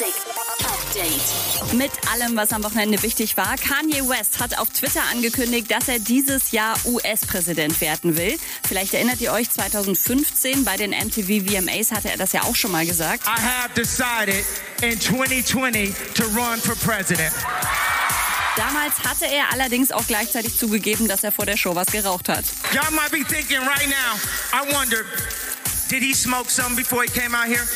Music Update. Mit allem, was am Wochenende wichtig war. Kanye West hat auf Twitter angekündigt, dass er dieses Jahr US-Präsident werden will. Vielleicht erinnert ihr euch, 2015 bei den MTV VMAs hatte er das ja auch schon mal gesagt. I have decided in 2020 to run for president. Damals hatte er allerdings auch gleichzeitig zugegeben, dass er vor der Show was geraucht hat. Y'all might be thinking right now, I wonder, did he smoke some before he came out here?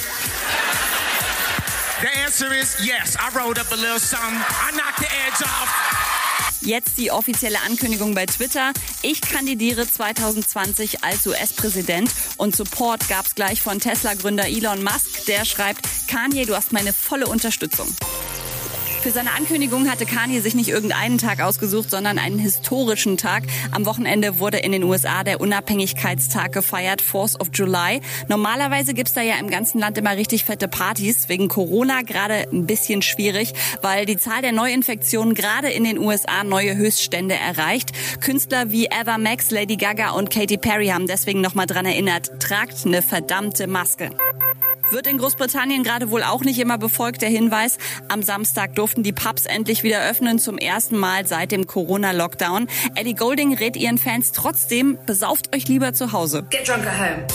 The answer is yes. I rolled up a little something. I knocked the edge off. Jetzt die offizielle Ankündigung bei Twitter. Ich kandidiere 2020 als US-Präsident und Support gab's gleich von Tesla-Gründer Elon Musk. Der schreibt, Kanye, du hast meine volle Unterstützung. Für seine Ankündigung hatte Kanye sich nicht irgendeinen Tag ausgesucht, sondern einen historischen Tag. Am Wochenende wurde in den USA der Unabhängigkeitstag gefeiert, 4th of July. Normalerweise gibt's da ja im ganzen Land immer richtig fette Partys. Wegen Corona gerade ein bisschen schwierig, weil die Zahl der Neuinfektionen gerade in den USA neue Höchststände erreicht. Künstler wie Eva Max, Lady Gaga und Katy Perry haben deswegen nochmal dran erinnert, tragt eine verdammte Maske. Wird in Großbritannien gerade wohl auch nicht immer befolgt, der Hinweis. Am Samstag durften die Pubs endlich wieder öffnen, zum ersten Mal seit dem Corona-Lockdown. Ellie Golding rät ihren Fans trotzdem, besauft euch lieber zu Hause. Get drunk at home.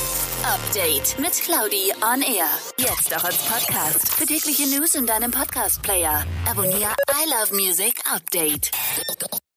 Update mit Claudi on Air. Jetzt auch als Podcast. Für tägliche News in deinem Podcast-Player. Abonniere I Love Music Update.